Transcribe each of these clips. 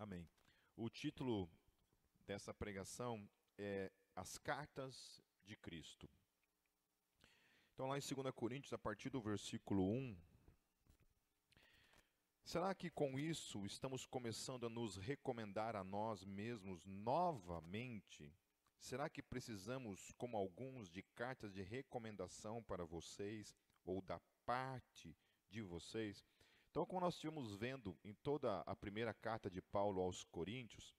Amém. O título dessa pregação é As Cartas de Cristo. Então, lá em 2 Coríntios, a partir do versículo 1, será que com isso estamos começando a nos recomendar a nós mesmos novamente? Será que precisamos, como alguns, de cartas de recomendação para vocês ou da parte de vocês? Então, como nós estivemos vendo em toda a primeira carta de Paulo aos Coríntios,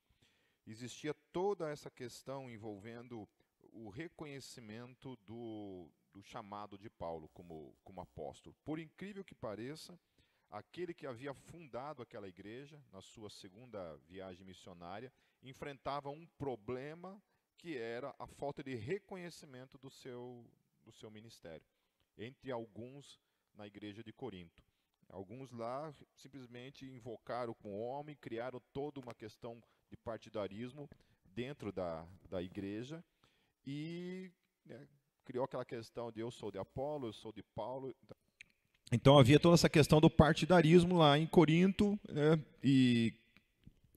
existia toda essa questão envolvendo o reconhecimento do, do chamado de Paulo como, como apóstolo. Por incrível que pareça, aquele que havia fundado aquela igreja, na sua segunda viagem missionária, enfrentava um problema que era a falta de reconhecimento do seu, do seu ministério, entre alguns na igreja de Corinto. Alguns lá simplesmente invocaram com o homem, criaram toda uma questão de partidarismo dentro da, da igreja e né, criou aquela questão de eu sou de Apolo, eu sou de Paulo. Então havia toda essa questão do partidarismo lá em Corinto né, e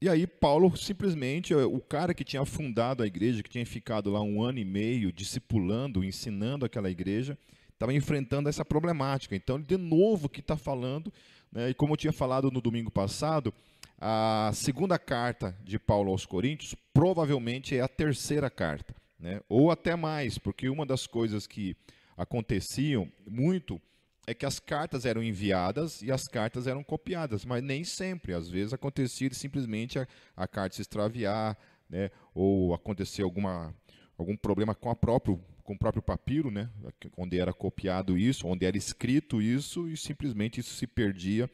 e aí Paulo simplesmente, o cara que tinha fundado a igreja, que tinha ficado lá um ano e meio discipulando, ensinando aquela igreja, estava enfrentando essa problemática. Então, de novo, que está falando, né, e como eu tinha falado no domingo passado, a segunda carta de Paulo aos Coríntios provavelmente é a terceira carta, né, ou até mais, porque uma das coisas que aconteciam muito é que as cartas eram enviadas e as cartas eram copiadas, mas nem sempre. Às vezes acontecia simplesmente a, a carta se extraviar, né, ou acontecer alguma, algum problema com a próprio com o próprio papiro, né, onde era copiado isso, onde era escrito isso, e simplesmente isso se perdia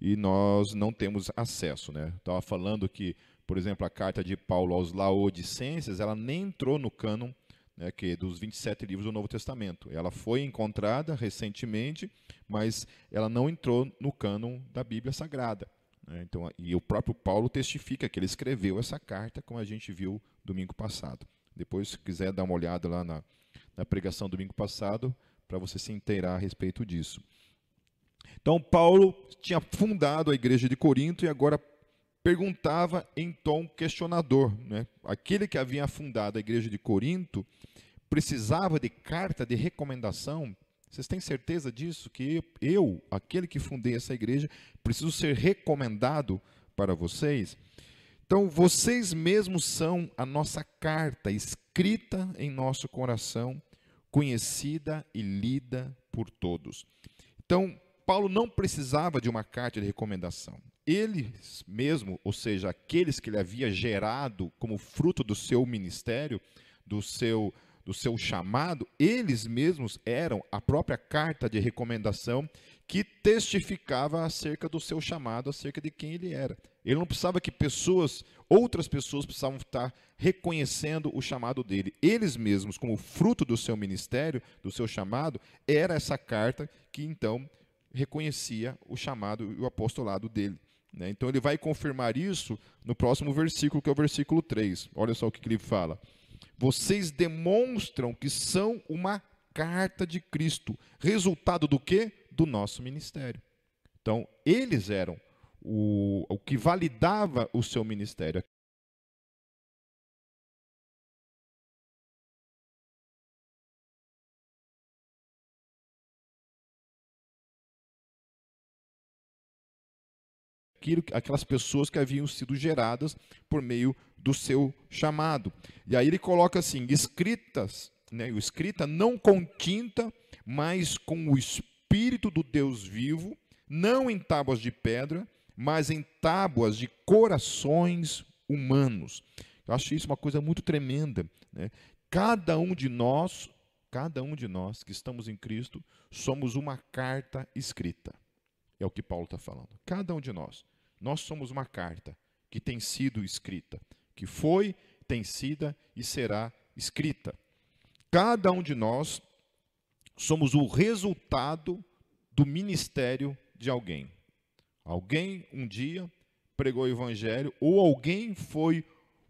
e nós não temos acesso. Né. Estava falando que, por exemplo, a carta de Paulo aos Laodicenses, ela nem entrou no cânon né, que dos 27 livros do Novo Testamento. Ela foi encontrada recentemente, mas ela não entrou no cânon da Bíblia Sagrada. Né. Então, e o próprio Paulo testifica que ele escreveu essa carta, como a gente viu domingo passado. Depois, se quiser dar uma olhada lá na, na pregação domingo passado, para você se inteirar a respeito disso. Então, Paulo tinha fundado a igreja de Corinto e agora perguntava em tom questionador. Né? Aquele que havia fundado a igreja de Corinto precisava de carta de recomendação. Vocês têm certeza disso? Que eu, aquele que fundei essa igreja, preciso ser recomendado para vocês? Então, vocês mesmos são a nossa carta escrita em nosso coração, conhecida e lida por todos. Então, Paulo não precisava de uma carta de recomendação. Eles mesmo, ou seja, aqueles que ele havia gerado como fruto do seu ministério, do seu do seu chamado, eles mesmos eram a própria carta de recomendação que testificava acerca do seu chamado, acerca de quem ele era. Ele não precisava que pessoas, outras pessoas precisavam estar reconhecendo o chamado dele. Eles mesmos, como fruto do seu ministério, do seu chamado, era essa carta que então reconhecia o chamado e o apostolado dele. Né? Então ele vai confirmar isso no próximo versículo, que é o versículo 3. Olha só o que ele fala. Vocês demonstram que são uma carta de Cristo. Resultado do quê? Do nosso ministério. Então, eles eram o, o que validava o seu ministério. aquelas pessoas que haviam sido geradas por meio do seu chamado. E aí ele coloca assim: escritas, né, escrita não com tinta, mas com o Espírito do Deus vivo, não em tábuas de pedra, mas em tábuas de corações humanos. Eu acho isso uma coisa muito tremenda. Né? Cada um de nós, cada um de nós que estamos em Cristo, somos uma carta escrita. É o que Paulo está falando. Cada um de nós. Nós somos uma carta que tem sido escrita, que foi, tem sido e será escrita. Cada um de nós somos o resultado do ministério de alguém. Alguém um dia pregou o evangelho ou alguém foi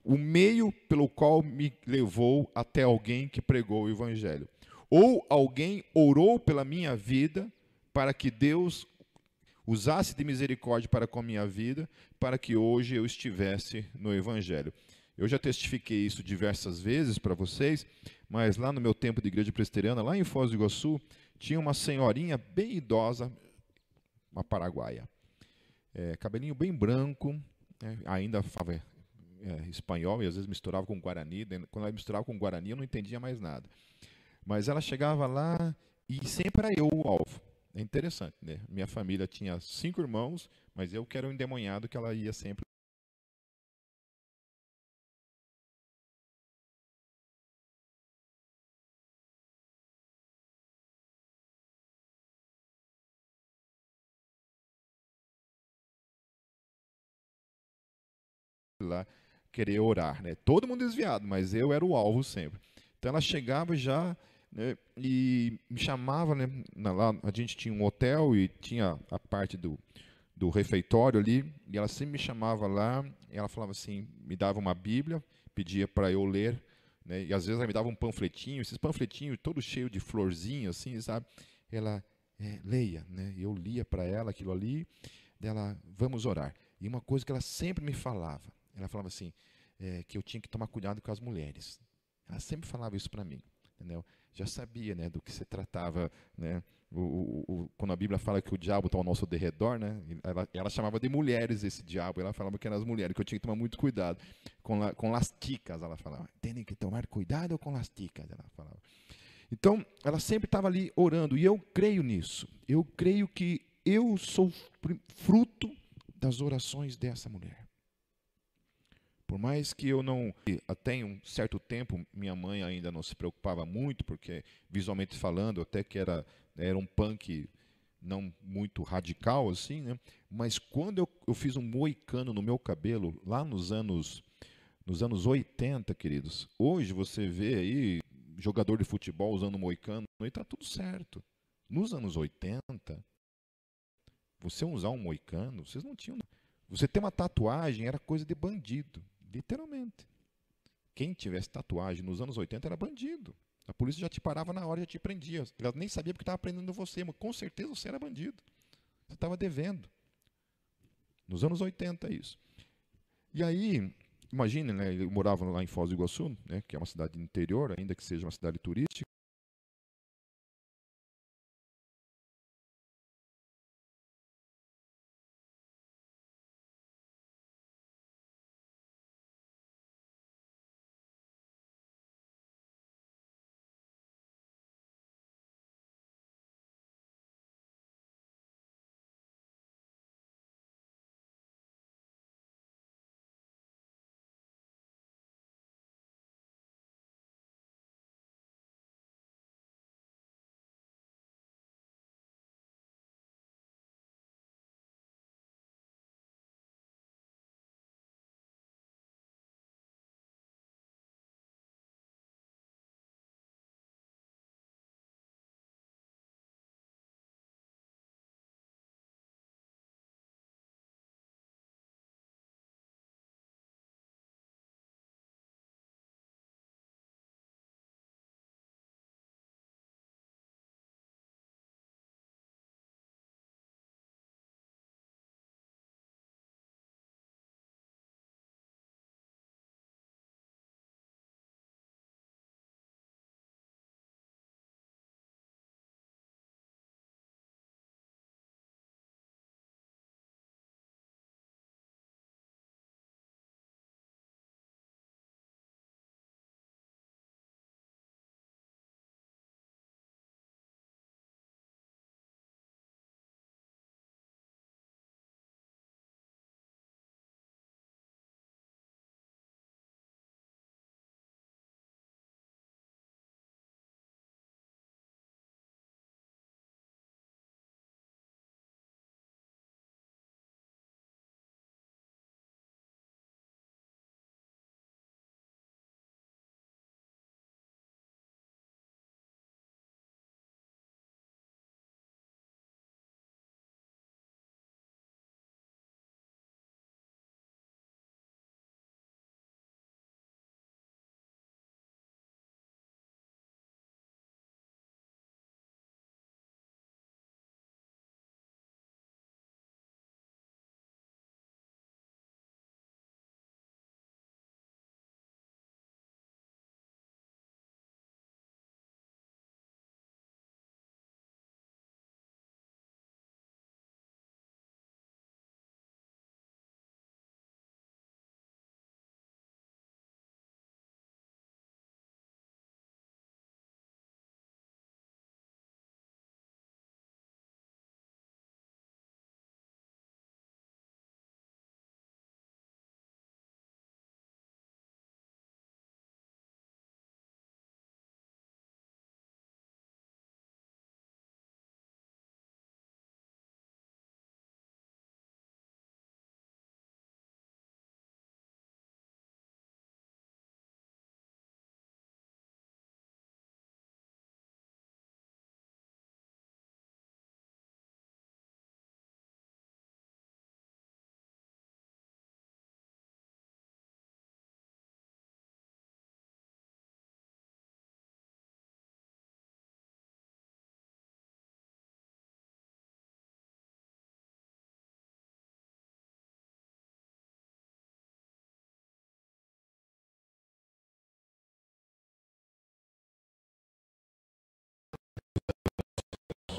o meio pelo qual me levou até alguém que pregou o evangelho. Ou alguém orou pela minha vida para que Deus usasse de misericórdia para com a minha vida, para que hoje eu estivesse no Evangelho. Eu já testifiquei isso diversas vezes para vocês, mas lá no meu tempo de igreja presbiteriana, lá em Foz do Iguaçu, tinha uma senhorinha bem idosa, uma paraguaia. É, cabelinho bem branco, é, ainda falava é, espanhol e às vezes misturava com guarani. Quando ela misturava com guarani, eu não entendia mais nada. Mas ela chegava lá e sempre era eu o alvo. É interessante, né? Minha família tinha cinco irmãos, mas eu que era o endemoniado que ela ia sempre lá querer orar, né? Todo mundo desviado, mas eu era o alvo sempre. Então ela chegava já né, e me chamava, né? Lá a gente tinha um hotel e tinha a parte do, do refeitório ali, e ela sempre me chamava lá, ela falava assim, me dava uma Bíblia, pedia para eu ler, né? E às vezes ela me dava um panfletinho, esses panfletinhos todos cheios de florzinha assim, sabe? Ela é, leia, né? Eu lia para ela aquilo ali, dela vamos orar. E uma coisa que ela sempre me falava, ela falava assim, é, que eu tinha que tomar cuidado com as mulheres. Ela sempre falava isso para mim, entendeu? Já sabia, né, do que se tratava, né? O, o, o, quando a Bíblia fala que o diabo está ao nosso derredor, né? Ela, ela, chamava de mulheres esse diabo. Ela falava que eram as mulheres, que eu tinha que tomar muito cuidado com, la, com. Ela falava, tem que tomar cuidado com lasticas. Ela falava. Então, ela sempre estava ali orando e eu creio nisso. Eu creio que eu sou fruto das orações dessa mulher. Por mais que eu não, até um certo tempo, minha mãe ainda não se preocupava muito, porque visualmente falando, até que era, era um punk não muito radical assim, né? Mas quando eu, eu fiz um moicano no meu cabelo, lá nos anos, nos anos 80, queridos, hoje você vê aí jogador de futebol usando moicano, e está tudo certo. Nos anos 80, você usar um moicano, vocês não tinham. Você ter uma tatuagem era coisa de bandido. Literalmente. Quem tivesse tatuagem nos anos 80 era bandido. A polícia já te parava na hora já te prendia. Ela nem sabia porque estava prendendo você, mas com certeza você era bandido. Você estava devendo. Nos anos 80, isso. E aí, imagine, né, eu morava lá em Foz do Iguaçu, né, que é uma cidade interior, ainda que seja uma cidade turística.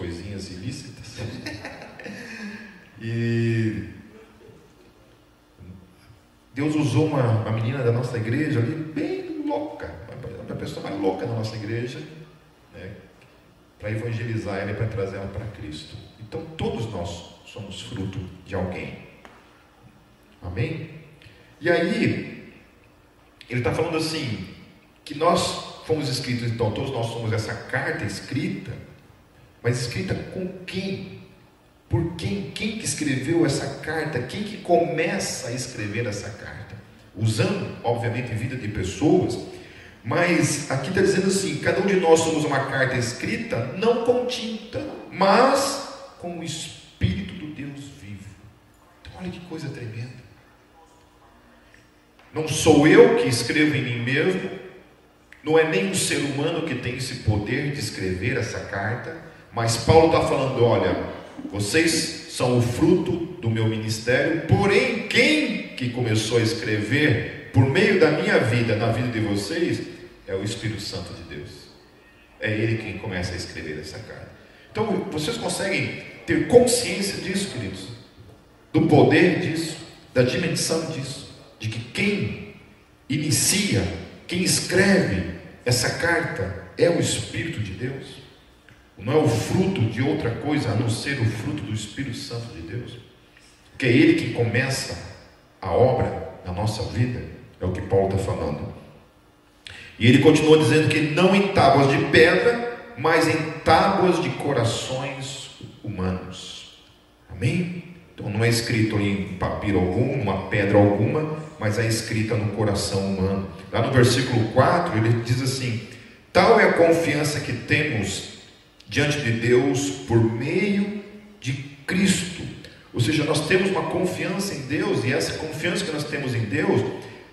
Coisinhas ilícitas. e Deus usou uma, uma menina da nossa igreja ali, bem louca, a pessoa mais louca da nossa igreja, né, para evangelizar ela e para trazer ela para Cristo. Então todos nós somos fruto de alguém. Amém? E aí, ele está falando assim, que nós fomos escritos, então todos nós somos essa carta escrita, mas escrita com quem? Por quem? Quem que escreveu essa carta? Quem que começa a escrever essa carta? Usando, obviamente, vida de pessoas, mas aqui está dizendo assim: cada um de nós somos uma carta escrita, não com tinta, mas com o Espírito do Deus vivo. Então, olha que coisa tremenda. Não sou eu que escrevo em mim mesmo, não é nem o ser humano que tem esse poder de escrever essa carta, mas Paulo está falando: olha, vocês são o fruto do meu ministério, porém, quem que começou a escrever por meio da minha vida, na vida de vocês, é o Espírito Santo de Deus. É Ele quem começa a escrever essa carta. Então, vocês conseguem ter consciência disso, queridos? Do poder disso, da dimensão disso, de que quem inicia, quem escreve essa carta é o Espírito de Deus não é o fruto de outra coisa a não ser o fruto do Espírito Santo de Deus, que é Ele que começa a obra na nossa vida, é o que Paulo está falando. E ele continua dizendo que não em tábuas de pedra, mas em tábuas de corações humanos. Amém? Então não é escrito em papiro algum, numa pedra alguma, mas é escrita no coração humano. Lá no versículo 4, ele diz assim: Tal é a confiança que temos diante de Deus por meio de Cristo. Ou seja, nós temos uma confiança em Deus, e essa confiança que nós temos em Deus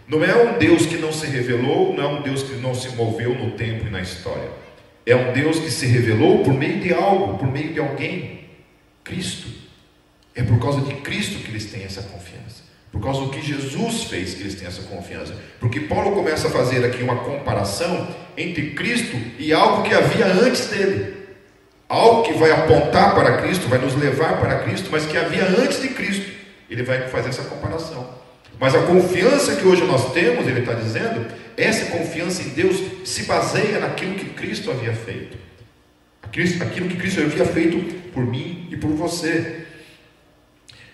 não é um Deus que não se revelou, não é um Deus que não se moveu no tempo e na história. É um Deus que se revelou por meio de algo, por meio de alguém, Cristo. É por causa de Cristo que eles têm essa confiança. Por causa do que Jesus fez que eles têm essa confiança. Porque Paulo começa a fazer aqui uma comparação entre Cristo e algo que havia antes dele algo que vai apontar para Cristo, vai nos levar para Cristo, mas que havia antes de Cristo. Ele vai fazer essa comparação. Mas a confiança que hoje nós temos, ele está dizendo, essa confiança em Deus se baseia naquilo que Cristo havia feito. Aquilo que Cristo havia feito por mim e por você.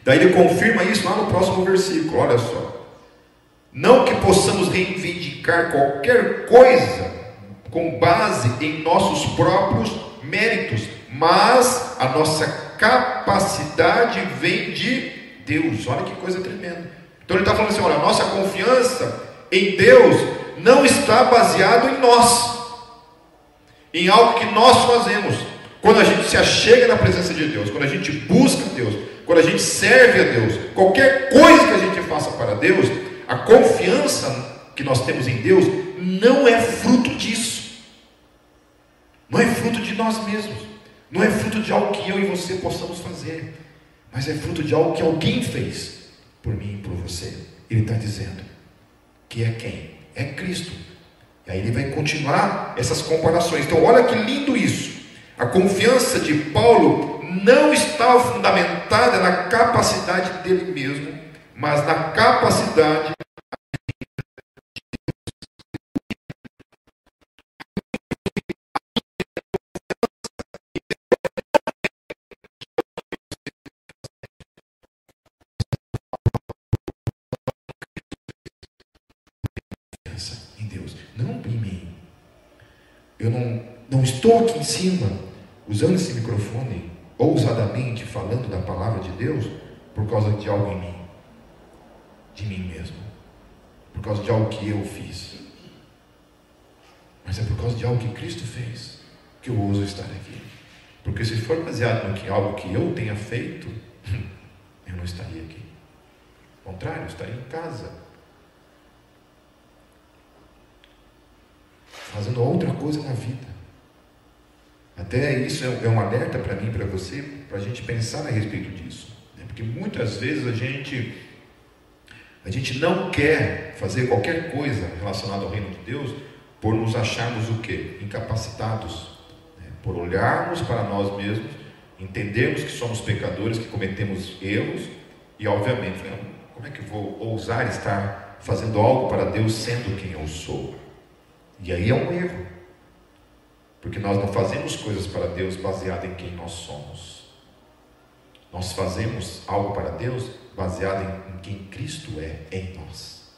Daí ele confirma isso lá no próximo versículo, olha só. Não que possamos reivindicar qualquer coisa com base em nossos próprios méritos, mas a nossa capacidade vem de Deus. Olha que coisa tremenda. Então ele está falando assim: olha, a nossa confiança em Deus não está baseado em nós, em algo que nós fazemos. Quando a gente se achega na presença de Deus, quando a gente busca Deus, quando a gente serve a Deus, qualquer coisa que a gente faça para Deus, a confiança que nós temos em Deus não é fruto disso. Não é fruto de nós mesmos. Não é fruto de algo que eu e você possamos fazer. Mas é fruto de algo que alguém fez por mim e por você. Ele está dizendo que é quem? É Cristo. E aí ele vai continuar essas comparações. Então, olha que lindo isso. A confiança de Paulo não está fundamentada na capacidade dele mesmo, mas na capacidade Eu não, não estou aqui em cima usando esse microfone ousadamente falando da palavra de Deus por causa de algo em mim, de mim mesmo, por causa de algo que eu fiz, mas é por causa de algo que Cristo fez que eu ouso estar aqui. Porque se for baseado no que algo que eu tenha feito, eu não estaria aqui. Ao contrário, eu estaria em casa fazendo outra coisa na vida. Até isso é, é um alerta para mim, para você, para a gente pensar a respeito disso. Né? Porque muitas vezes a gente, a gente não quer fazer qualquer coisa relacionada ao reino de Deus por nos acharmos o quê? Incapacitados. Né? Por olharmos para nós mesmos Entendemos que somos pecadores, que cometemos erros, e obviamente, como é que vou ousar estar fazendo algo para Deus sendo quem eu sou? E aí é um erro. Porque nós não fazemos coisas para Deus baseado em quem nós somos. Nós fazemos algo para Deus baseado em, quem Cristo é em nós.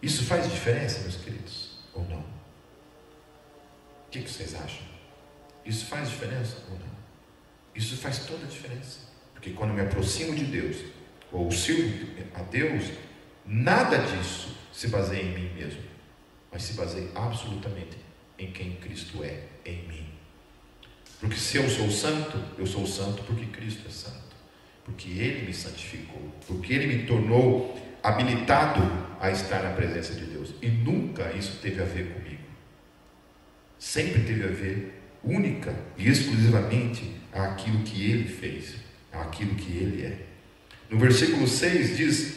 Isso faz diferença, meus queridos, ou não? O que, vocês acham? Isso faz diferença ou não? Isso faz toda a diferença. Porque quando eu me aproximo de Deus, ou sirvo a Deus, nada disso se baseia em mim mesmo, mas se baseia absolutamente em quem Cristo é em mim. Porque se eu sou santo, eu sou santo porque Cristo é santo. Porque Ele me santificou. Porque Ele me tornou habilitado a estar na presença de Deus. E nunca isso teve a ver comigo. Sempre teve a ver única e exclusivamente àquilo que Ele fez, àquilo que Ele é. No versículo 6 diz: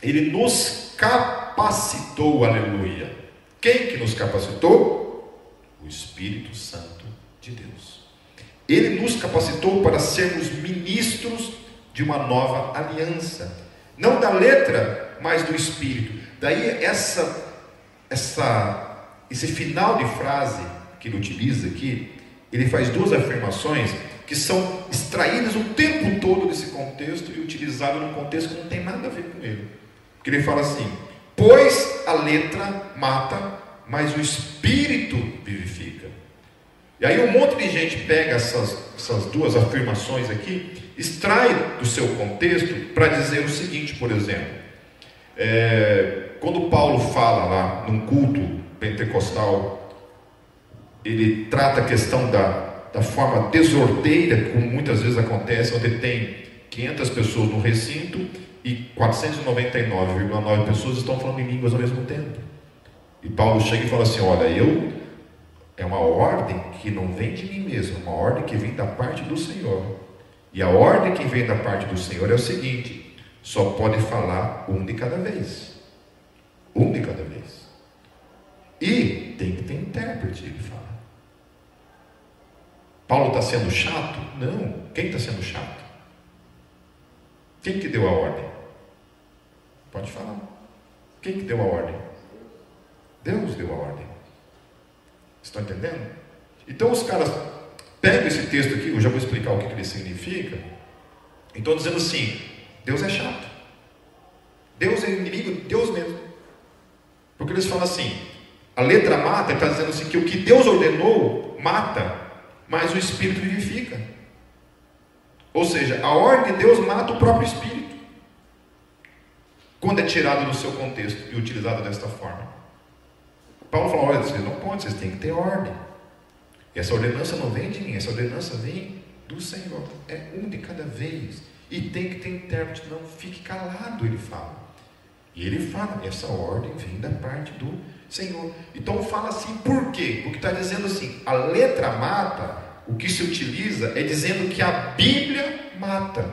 Ele nos capacitou, aleluia quem que nos capacitou? O Espírito Santo de Deus. Ele nos capacitou para sermos ministros de uma nova aliança, não da letra, mas do Espírito. Daí essa, essa, esse final de frase que ele utiliza aqui, ele faz duas afirmações que são extraídas o tempo todo desse contexto e utilizadas num contexto que não tem nada a ver com ele. Porque ele fala assim: Pois a letra mata, mas o espírito vivifica. E aí um monte de gente pega essas, essas duas afirmações aqui, extrai do seu contexto para dizer o seguinte, por exemplo. É, quando Paulo fala lá num culto pentecostal, ele trata a questão da, da forma desordeira, como muitas vezes acontece, onde tem 500 pessoas no recinto e 499,9 pessoas estão falando em línguas ao mesmo tempo. E Paulo chega e fala assim: Olha, eu é uma ordem que não vem de mim mesmo, é uma ordem que vem da parte do Senhor. E a ordem que vem da parte do Senhor é o seguinte: só pode falar um de cada vez. Um de cada vez. E tem que ter intérprete, ele fala. Paulo está sendo chato? Não. Quem está sendo chato? Quem que deu a ordem? Pode falar. Quem que deu a ordem? Deus deu a ordem. Estão entendendo? Então os caras pegam esse texto aqui, eu já vou explicar o que, ele significa. Então dizendo assim, Deus é chato. Deus é inimigo de Deus mesmo. Porque eles falam assim, a letra mata, está dizendo assim que o que Deus ordenou mata, mas o Espírito vivifica. Ou seja, a ordem de Deus mata o próprio Espírito. Quando é tirado do seu contexto e utilizado desta forma. Paulo falou: olha, vocês não podem, vocês têm que ter ordem. E essa ordenança não vem de mim, essa ordenança vem do Senhor. É um de cada vez. E tem que ter intérprete, não fique calado, ele fala. E ele fala, essa ordem vem da parte do Senhor. Então fala assim, por quê? Porque está dizendo assim, a letra mata, o que se utiliza é dizendo que a Bíblia mata,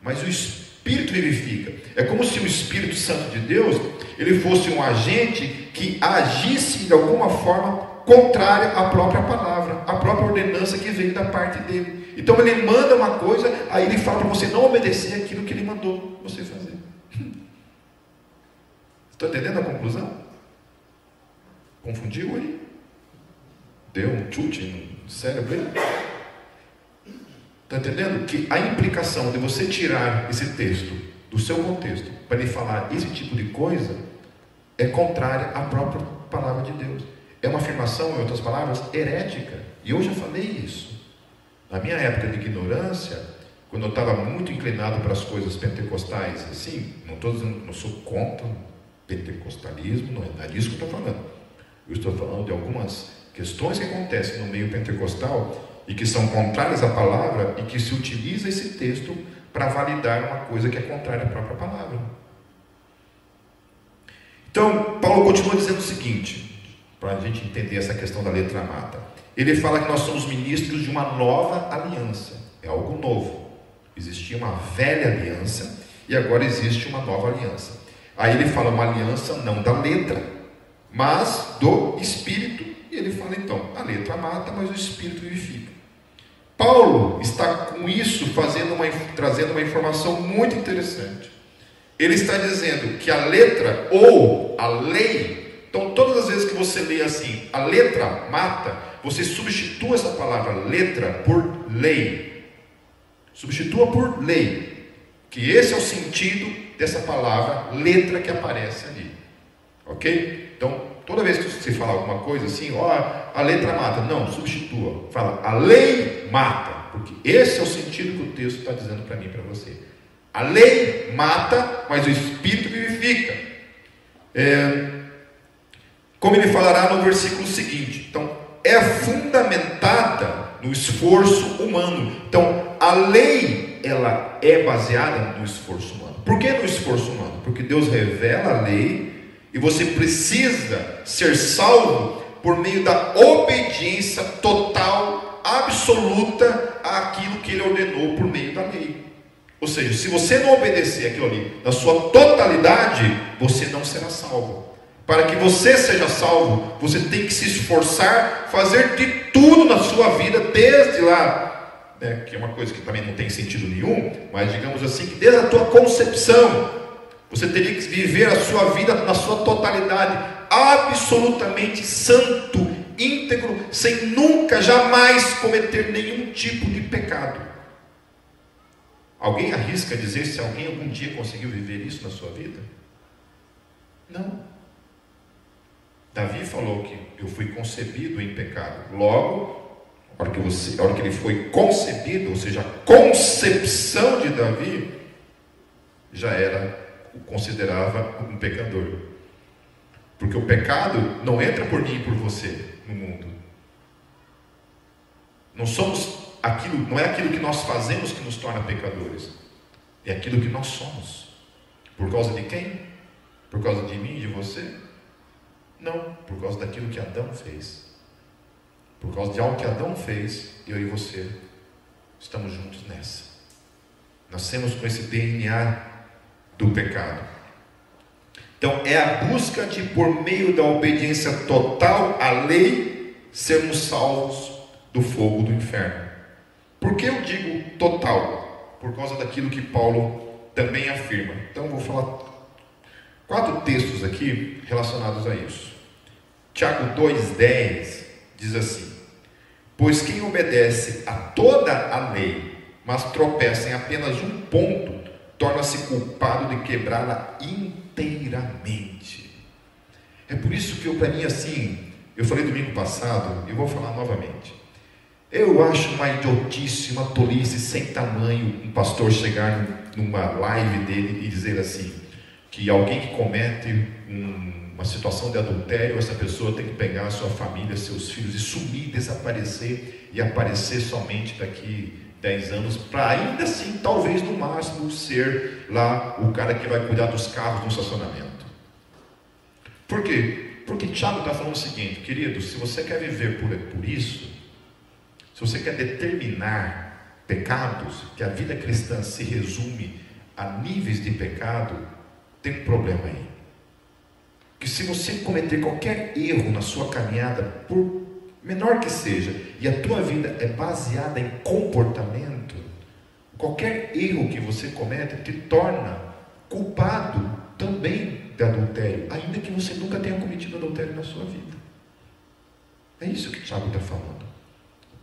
mas o Espírito vivifica. É como se o Espírito Santo de Deus ele fosse um agente que agisse de alguma forma contrária à própria palavra, à própria ordenança que veio da parte dele. Então ele manda uma coisa, aí ele fala para você não obedecer aquilo que ele mandou você fazer. Está entendendo a conclusão? Confundiu aí? Deu um chute no cérebro aí? Está entendendo? Que a implicação de você tirar esse texto do seu contexto para ele falar esse tipo de coisa é contrária à própria palavra de Deus. É uma afirmação, em outras palavras, herética. E eu já falei isso. Na minha época de ignorância, quando eu estava muito inclinado para as coisas pentecostais, assim, não estou dizendo, não sou contra o pentecostalismo, não é disso que eu estou falando. Eu estou falando de algumas questões que acontecem no meio pentecostal e que são contrárias à palavra e que se utiliza esse texto para validar uma coisa que é contrária à própria palavra. Então, Paulo continua dizendo o seguinte, para a gente entender essa questão da letra mata. Ele fala que nós somos ministros de uma nova aliança, é algo novo. Existia uma velha aliança e agora existe uma nova aliança. Aí ele fala uma aliança não da letra, mas do espírito. E ele fala então: a letra mata, mas o espírito vivifica. Paulo está com isso fazendo uma, trazendo uma informação muito interessante. Ele está dizendo que a letra ou a lei, então todas as vezes que você lê assim, a letra mata, você substitua essa palavra letra por lei. Substitua por lei. Que esse é o sentido dessa palavra letra que aparece ali. Ok? Então, toda vez que você falar alguma coisa assim, ó, a letra mata. Não, substitua. Fala, a lei mata. Porque esse é o sentido que o texto está dizendo para mim e para você. A lei mata, mas o Espírito vivifica. É, como ele falará no versículo seguinte. Então, é fundamentada no esforço humano. Então, a lei, ela é baseada no esforço humano. Por que no esforço humano? Porque Deus revela a lei e você precisa ser salvo por meio da obediência total, absoluta àquilo que ele ordenou por meio da lei. Ou seja, se você não obedecer aquilo ali na sua totalidade, você não será salvo. Para que você seja salvo, você tem que se esforçar, fazer de tudo na sua vida, desde lá, né, que é uma coisa que também não tem sentido nenhum, mas digamos assim, que desde a tua concepção, você teria que viver a sua vida na sua totalidade, absolutamente santo, íntegro, sem nunca, jamais cometer nenhum tipo de pecado. Alguém arrisca dizer se alguém algum dia conseguiu viver isso na sua vida? Não. Davi falou que eu fui concebido em pecado. Logo, a hora que, você, a hora que ele foi concebido, ou seja, a concepção de Davi, já era, o considerava um pecador. Porque o pecado não entra por mim e por você no mundo. Não somos aquilo, não é aquilo que nós fazemos que nos torna pecadores, é aquilo que nós somos. Por causa de quem? Por causa de mim e de você? Não, por causa daquilo que Adão fez. Por causa de algo que Adão fez, eu e você estamos juntos nessa. Nascemos com esse DNA do pecado. Então, é a busca de, por meio da obediência total à lei, sermos salvos do fogo do inferno. Por que eu digo total? Por causa daquilo que Paulo também afirma. Então vou falar quatro textos aqui relacionados a isso. Tiago 2,10 diz assim: Pois quem obedece a toda a lei, mas tropeça em apenas um ponto, torna-se culpado de quebrá-la inteiramente. É por isso que eu, para mim, assim, eu falei domingo passado, e vou falar novamente. Eu acho uma idiotice, uma tolice sem tamanho um pastor chegar numa live dele e dizer assim: que alguém que comete um, uma situação de adultério, essa pessoa tem que pegar a sua família, seus filhos e sumir, desaparecer e aparecer somente daqui 10 anos, para ainda assim, talvez no máximo, ser lá o cara que vai cuidar dos carros no estacionamento. Por quê? Porque Tiago está falando o seguinte, querido, se você quer viver por, por isso, se você quer determinar pecados, que a vida cristã se resume a níveis de pecado, tem um problema aí. Que se você cometer qualquer erro na sua caminhada, por menor que seja, e a tua vida é baseada em comportamento, qualquer erro que você comete te torna culpado também de adultério, ainda que você nunca tenha cometido adultério na sua vida. É isso que Tiago está falando.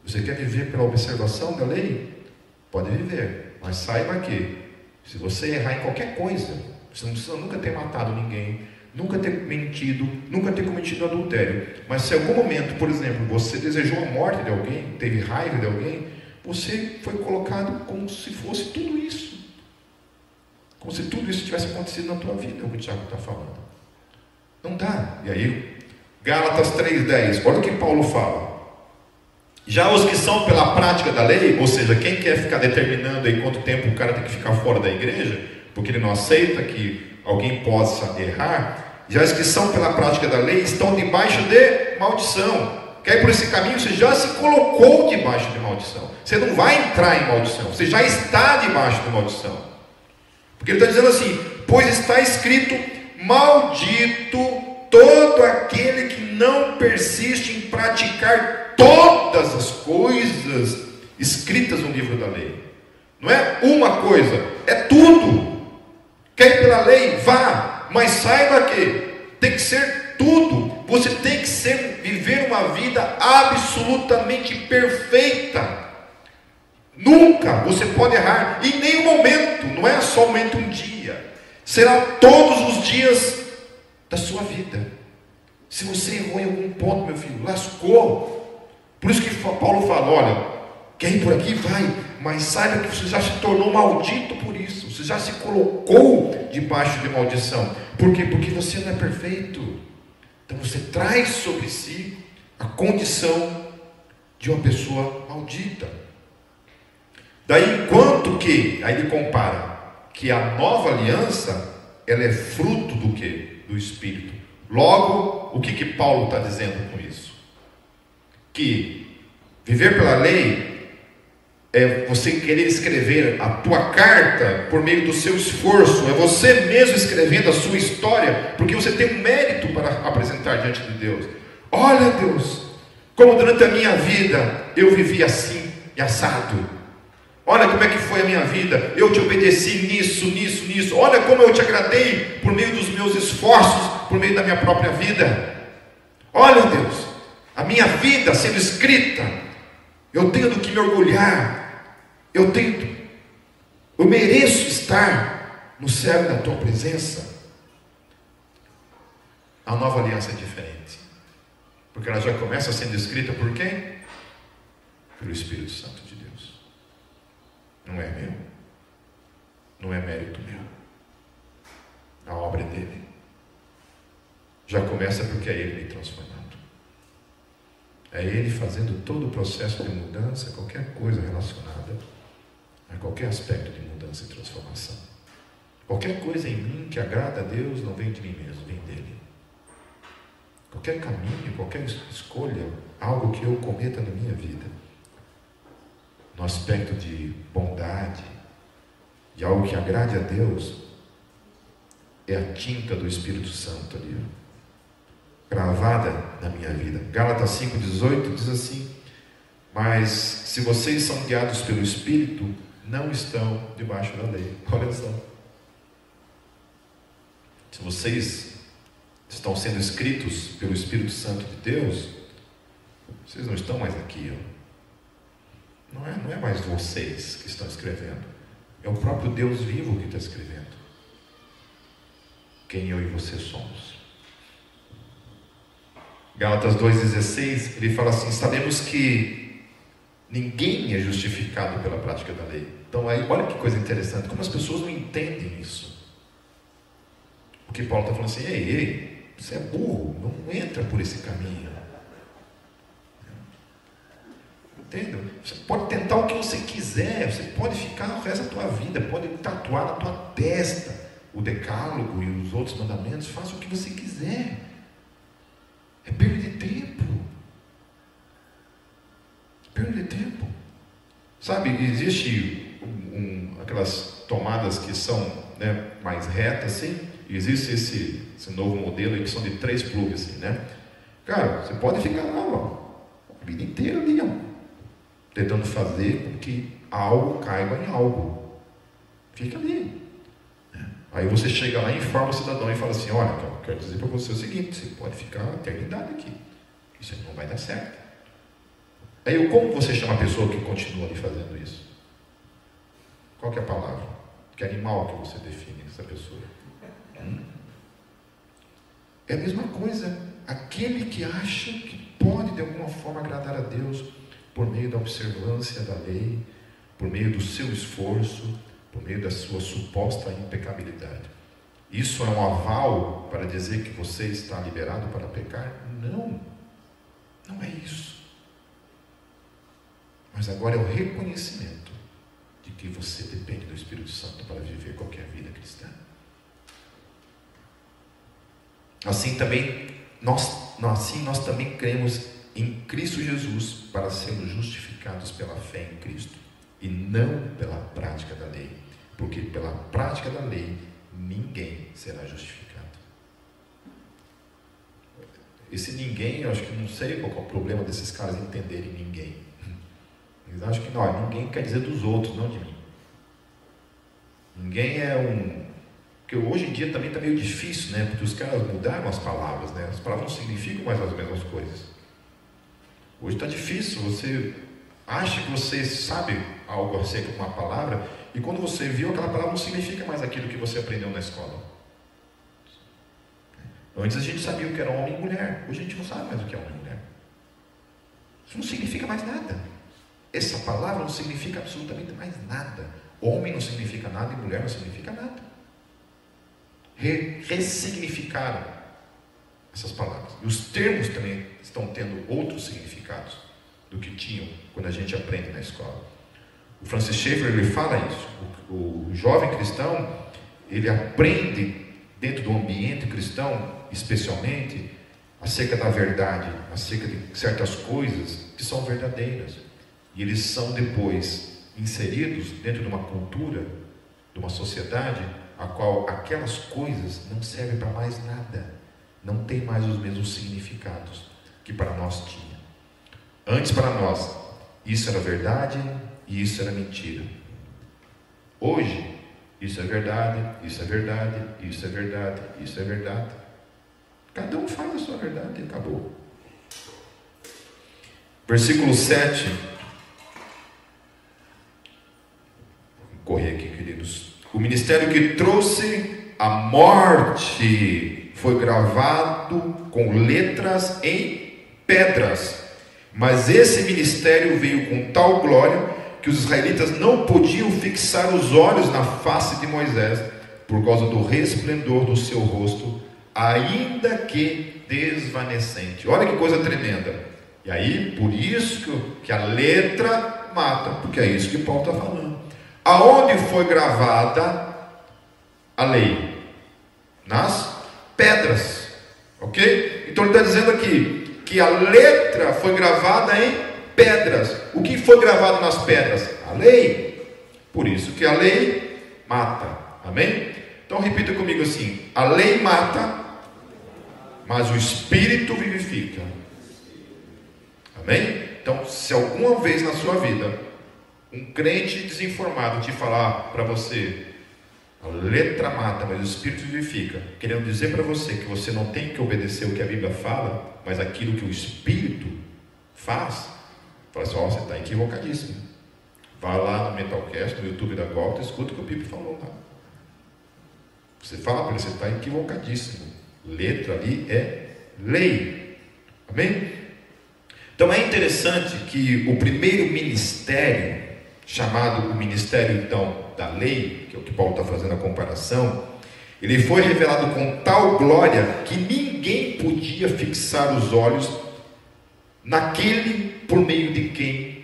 Você quer viver pela observação da lei? Pode viver, mas saiba que se você errar em qualquer coisa, você não precisa nunca ter matado ninguém, nunca ter mentido, nunca ter cometido adultério. Mas se em algum momento, por exemplo, você desejou a morte de alguém, teve raiva de alguém, você foi colocado como se fosse tudo isso. Como se tudo isso tivesse acontecido na tua vida, é o que o Tiago está falando. Não dá. E aí, Gálatas 3,10, olha o que Paulo fala. Já os que são pela prática da lei, ou seja, quem quer ficar determinando aí quanto tempo o cara tem que ficar fora da igreja, porque ele não aceita que alguém possa errar, já os que são pela prática da lei estão debaixo de maldição. Quer ir por esse caminho, você já se colocou debaixo de maldição. Você não vai entrar em maldição, você já está debaixo de maldição. Porque ele está dizendo assim: pois está escrito, maldito todo aquele que não persiste em praticar todas as coisas escritas no livro da lei. Não é uma coisa, é tudo. Quer ir pela lei? Vá, mas saiba que tem que ser tudo. Você tem que ser, viver uma vida absolutamente perfeita. Nunca você pode errar, em nenhum momento, não é somente um dia, será todos os dias da sua vida. Se você errou em algum ponto, meu filho, lascou. Por isso que Paulo fala: olha, quer ir por aqui? Vai, mas saiba que você já se tornou maldito por isso, você já se colocou debaixo de maldição. Por quê? Porque você não é perfeito. Então você traz sobre si a condição de uma pessoa maldita. Daí, enquanto que, aí ele compara, que a nova aliança, ela é fruto do que? Do Espírito. Logo, o que, que Paulo está dizendo com isso? Que viver pela lei é você querer escrever a tua carta por meio do seu esforço, é você mesmo escrevendo a sua história, porque você tem um mérito para apresentar diante de Deus. Olha, Deus, como durante a minha vida eu vivi assim e assado. Olha como é que foi a minha vida. Eu te obedeci nisso, nisso, nisso. Olha como eu te agradei por meio dos meus esforços, por meio da minha própria vida. Olha, Deus, a minha vida sendo escrita. Eu tenho do que me orgulhar. Eu tento, eu mereço estar no céu na tua presença. A nova aliança é diferente, porque ela já começa sendo escrita por quem? Pelo Espírito Santo de Deus. Não é meu, não é mérito meu, a obra é dele. Já começa porque é ele me transformando. É ele fazendo todo o processo de mudança, qualquer coisa relacionada a qualquer aspecto de mudança e transformação. Qualquer coisa em mim que agrada a Deus não vem de mim mesmo, vem dele. Qualquer caminho, qualquer escolha, algo que eu cometa na minha vida, no aspecto de bondade, de algo que agrade a Deus, é a tinta do Espírito Santo ali, gravada na minha vida. Gálatas 5,18 diz assim: Mas se vocês são guiados pelo Espírito, não estão debaixo da lei. Olha só. Se vocês estão sendo escritos pelo Espírito Santo de Deus, vocês não estão mais aqui. Ó. Não, é, não é mais vocês que estão escrevendo. É o próprio Deus vivo que está escrevendo. Quem eu e você somos. Gálatas 2,16, ele fala assim: sabemos que Ninguém é justificado pela prática da lei. Então, aí, olha que coisa interessante, como as pessoas não entendem isso. O que Paulo está falando assim, ei, ei, você é burro, não entra por esse caminho. Entendeu? Você pode tentar o que você quiser, você pode ficar o resto da tua vida, pode tatuar na tua testa o decálogo e os outros mandamentos, faça o que você quiser. É perda tempo. Perda de tempo. Sabe, existe um, aquelas tomadas que são né, mais retas, assim, existe esse, esse novo modelo que são de três plugs, assim, né? Cara, você pode ficar lá, ó, a vida inteira ali, ó, tentando fazer com que algo caiba em algo. Fica ali. Né? Aí você chega lá e informa o cidadão e fala assim, olha, quero dizer para você o seguinte, você pode ficar a eternidade aqui. Isso não vai dar certo. Aí, como você chama a pessoa que continua ali fazendo isso? Qual é a palavra? Que animal que você define essa pessoa? Hum? É a mesma coisa. Aquele que acha que pode de alguma forma agradar a Deus por meio da observância da lei, por meio do seu esforço, por meio da sua suposta impecabilidade. Isso é um aval para dizer que você está liberado para pecar? Não, não é isso. Mas agora é o reconhecimento de que você depende do Espírito Santo para viver qualquer vida cristã. Assim também nós, assim nós também cremos em Cristo Jesus para sermos justificados pela fé em Cristo e não pela prática da lei, porque pela prática da lei ninguém será justificado. Esse ninguém, eu acho que não sei qual é o problema desses caras entenderem ninguém. Eles acham que não, ninguém quer dizer dos outros, não de mim. Ninguém é um. Porque hoje em dia também está meio difícil, né? Porque os caras mudaram as palavras, né? As palavras não significam mais as mesmas coisas. Hoje está difícil, você acha que você sabe algo acerca de uma palavra, e quando você viu, aquela palavra não significa mais aquilo que você aprendeu na escola. Antes a gente sabia o que era homem e mulher, hoje a gente não sabe mais o que é homem e mulher. Isso não significa mais nada. Essa palavra não significa absolutamente mais nada. Homem não significa nada e mulher não significa nada. Re ressignificaram essas palavras. E os termos também estão tendo outros significados do que tinham quando a gente aprende na escola. O Francis Schaeffer ele fala isso. O, o jovem cristão ele aprende dentro do ambiente cristão, especialmente, acerca da verdade, acerca de certas coisas que são verdadeiras. E eles são depois inseridos dentro de uma cultura, de uma sociedade, a qual aquelas coisas não servem para mais nada, não tem mais os mesmos significados que para nós tinha. Antes para nós, isso era verdade e isso era mentira. Hoje, isso é verdade, isso é verdade, isso é verdade, isso é verdade. Cada um faz a sua verdade e acabou. Versículo 7. Correr aqui, queridos. O ministério que trouxe a morte foi gravado com letras em pedras. Mas esse ministério veio com tal glória que os israelitas não podiam fixar os olhos na face de Moisés por causa do resplendor do seu rosto, ainda que desvanecente. Olha que coisa tremenda. E aí, por isso que, a letra mata, porque é isso que Paulo está falando. Aonde foi gravada a lei? Nas pedras. Ok? Então ele está dizendo aqui que a letra foi gravada em pedras. O que foi gravado nas pedras? A lei. Por isso que a lei mata. Amém? Então repita comigo assim: a lei mata, mas o Espírito vivifica. Amém? Então, se alguma vez na sua vida um crente desinformado te falar para você, a letra mata, mas o Espírito vivifica, querendo dizer para você que você não tem que obedecer o que a Bíblia fala, mas aquilo que o Espírito faz, Fala assim, oh, você está equivocadíssimo. Vá lá no Metalcast, no YouTube da Gota, escuta o que o Pipe falou lá. Você fala para ele, você está equivocadíssimo. Letra ali é lei. Amém? Então é interessante que o primeiro ministério, chamado o ministério então da lei, que é o que Paulo está fazendo a comparação, ele foi revelado com tal glória que ninguém podia fixar os olhos naquele por meio de quem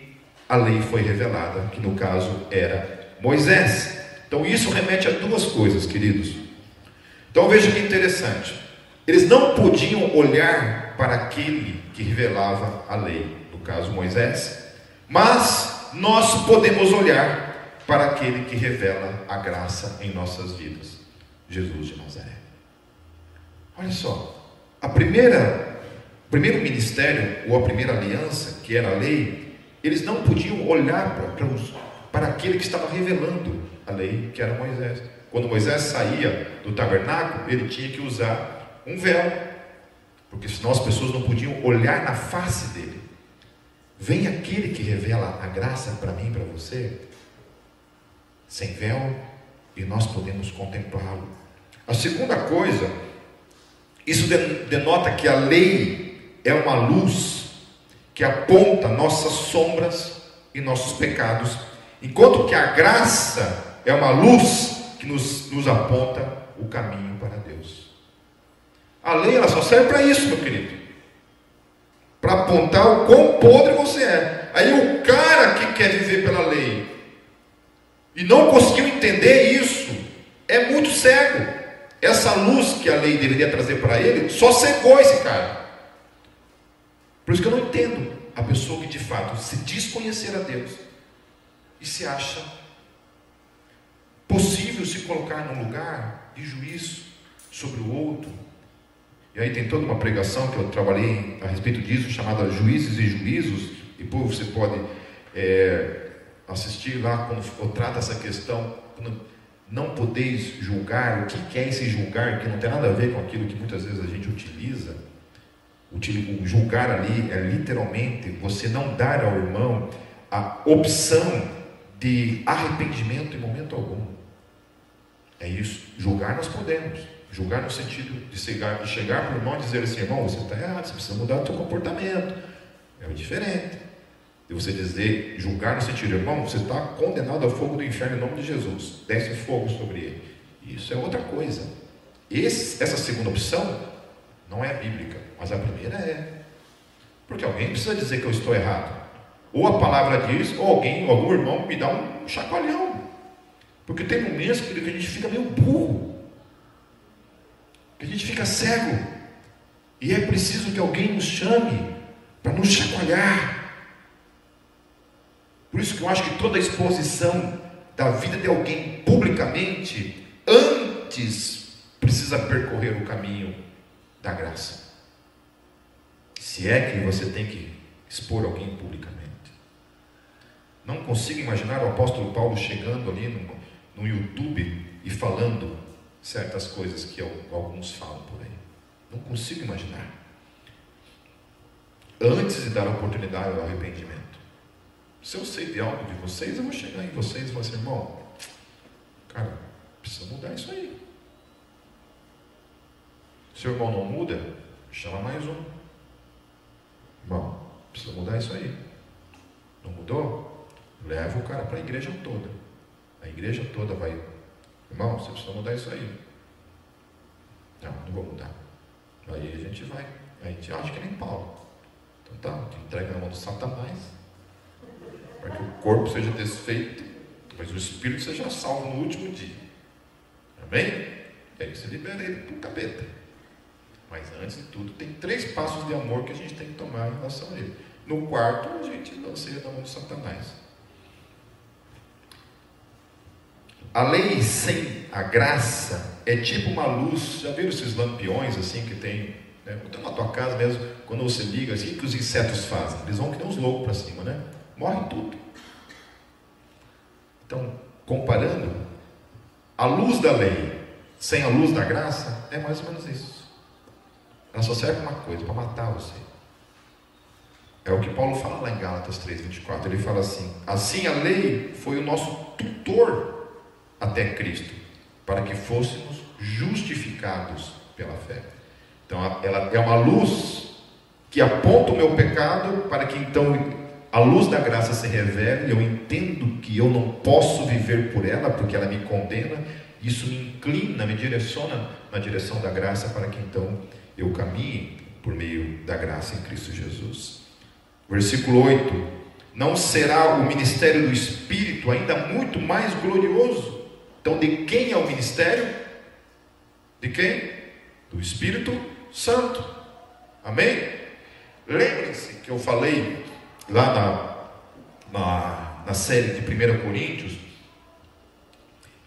a lei foi revelada, que no caso era Moisés. Então isso remete a duas coisas, queridos. Então veja que interessante. Eles não podiam olhar para aquele que revelava a lei, no caso Moisés, mas nós podemos olhar para aquele que revela a graça em nossas vidas, Jesus de Nazaré. Olha só, a primeira o primeiro ministério, ou a primeira aliança, que era a lei, eles não podiam olhar para, para, os, para aquele que estava revelando a lei, que era Moisés. Quando Moisés saía do tabernáculo, ele tinha que usar um véu, porque senão as pessoas não podiam olhar na face dele. Vem aquele que revela a graça para mim para você, sem véu, e nós podemos contemplá-lo. A segunda coisa, isso denota que a lei é uma luz que aponta nossas sombras e nossos pecados, enquanto que a graça é uma luz que nos, nos aponta o caminho para Deus. A lei ela só serve para isso, meu querido. Para apontar o quão podre você é. Aí o cara que quer viver pela lei e não conseguiu entender isso, é muito cego. Essa luz que a lei deveria trazer para ele, só cegou esse cara. Por isso que eu não entendo a pessoa que de fato se diz conhecer a Deus e se acha possível se colocar num lugar de juízo sobre o outro. E aí tem toda uma pregação que eu trabalhei a respeito disso, chamada Juízes e Juízos, e depois você pode é, assisti lá quando trata essa questão, não podeis julgar, o que é esse julgar, que não tem nada a ver com aquilo que muitas vezes a gente utiliza. O julgar ali é literalmente você não dar ao irmão a opção de arrependimento em momento algum. É isso. Julgar nós podemos. Julgar no sentido de chegar, de chegar para o irmão e dizer assim, irmão, você está errado, você precisa mudar o seu comportamento. É diferente. De você dizer, julgar no sentido, irmão, você está condenado ao fogo do inferno em nome de Jesus. Desce fogo sobre ele. Isso é outra coisa. Esse, essa segunda opção não é bíblica, mas a primeira é. Porque alguém precisa dizer que eu estou errado. Ou a palavra diz, ou alguém, algum irmão me dá um chacoalhão. Porque tem momentos que a gente fica meio burro. Que a gente fica cego. E é preciso que alguém nos chame para nos chacoalhar. Por isso que eu acho que toda exposição da vida de alguém publicamente, antes precisa percorrer o caminho da graça. Se é que você tem que expor alguém publicamente. Não consigo imaginar o apóstolo Paulo chegando ali no, no YouTube e falando certas coisas que alguns falam por aí. Não consigo imaginar. Antes de dar oportunidade ao arrependimento. Se eu sei de algo de vocês, eu vou chegar em vocês e falar assim, irmão, cara, precisa mudar isso aí. Se o irmão não muda, chama mais um. Irmão, precisa mudar isso aí. Não mudou? Leva o cara para a igreja toda. A igreja toda vai, irmão, você precisa mudar isso aí. Não, não vou mudar. Aí a gente vai. A gente acha que nem Paulo. Então tá, gente entrega na mão do Satanás para que o corpo seja desfeito, mas o espírito seja salvo no último dia. Amém? E aí você libera ele para o capeta. Mas antes de tudo, tem três passos de amor que a gente tem que tomar em relação a ele. No quarto, a gente lanceia na mão de Satanás. A lei sem a graça é tipo uma luz. Já viram esses lampiões assim que tem? Né? Então, na tua casa mesmo, quando você liga, assim, o que os insetos fazem? Eles vão que nem uns loucos para cima, né? morre tudo. Então, comparando, a luz da lei sem a luz da graça é mais ou menos isso. Ela só serve uma coisa, para matar você. É o que Paulo fala lá em Gálatas 3,24. Ele fala assim: Assim a lei foi o nosso tutor até Cristo, para que fôssemos justificados pela fé. Então ela é uma luz que aponta o meu pecado para que então a luz da graça se revela e eu entendo que eu não posso viver por ela porque ela me condena, isso me inclina, me direciona na direção da graça para que então eu caminhe por meio da graça em Cristo Jesus. Versículo 8: Não será o ministério do Espírito ainda muito mais glorioso? Então, de quem é o ministério? De quem? Do Espírito Santo. Amém? Lembre-se que eu falei lá na, na, na série de 1 Coríntios,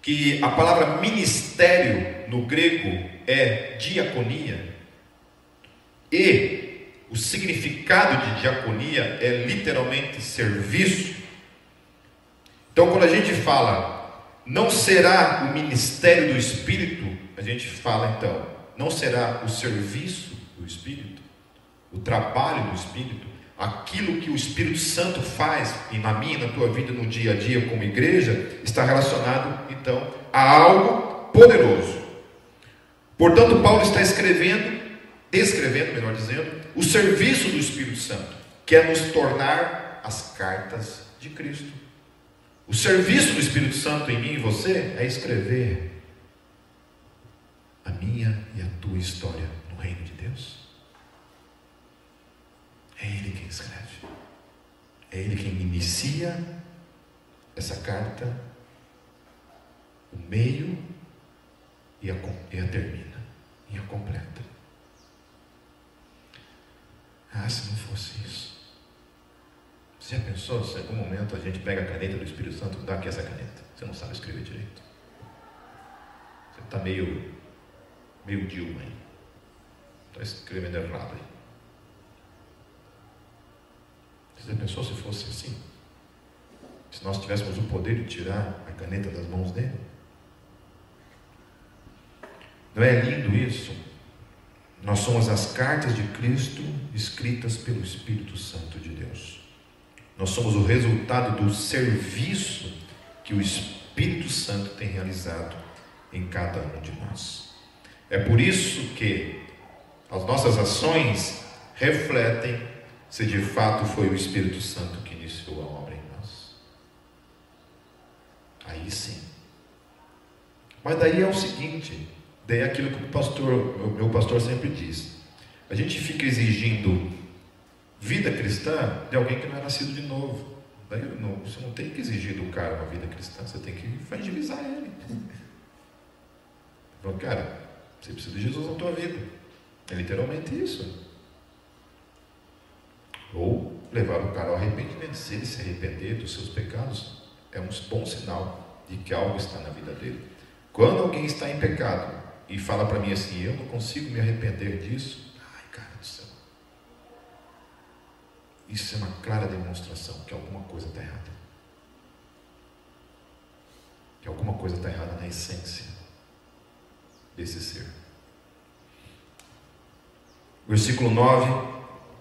que a palavra ministério no grego é diaconia, e o significado de diaconia é literalmente serviço. Então, quando a gente fala, não será o ministério do Espírito, a gente fala então, não será o serviço do Espírito, o trabalho do Espírito, aquilo que o Espírito Santo faz e na minha, na tua vida, no dia a dia como igreja, está relacionado então a algo poderoso. Portanto, Paulo está escrevendo, descrevendo, melhor dizendo, o serviço do Espírito Santo, que é nos tornar as cartas de Cristo. O serviço do Espírito Santo em mim e você é escrever a minha e a tua história no reino de Deus. É Ele quem escreve. É Ele quem inicia essa carta, o meio e a, e a termina, e a completa. Ah, se não fosse isso. Você já pensou se em algum momento a gente pega a caneta do Espírito Santo e dá aqui essa caneta? Você não sabe escrever direito. Você está meio, meio Dilma aí. Está escrevendo errado aí. Você pensou se fosse assim? se nós tivéssemos o poder de tirar a caneta das mãos dele? Não é lindo isso? Nós somos as cartas de Cristo escritas pelo Espírito Santo de Deus. Nós somos o resultado do serviço que o Espírito Santo tem realizado em cada um de nós. É por isso que as nossas ações refletem se de fato foi o Espírito Santo que iniciou a obra em nós. Aí sim. Mas daí é o seguinte, daí é aquilo que o pastor, meu, pastor sempre diz. A gente fica exigindo vida cristã de alguém que não é nascido de novo. Daí não, você não tem que exigir do cara uma vida cristã, você tem que evangelizar ele. Cara, você precisa de Jesus na tua vida. É literalmente isso. Ou levar o cara ao arrependimento. Se ele se arrepender dos seus pecados, é um bom sinal de que algo está na vida dele. Quando alguém está em pecado e fala para mim assim, eu não consigo me arrepender disso, ai, cara do céu. Isso é uma clara demonstração que alguma coisa está errada. Que alguma coisa está errada na essência desse ser. Versículo 9: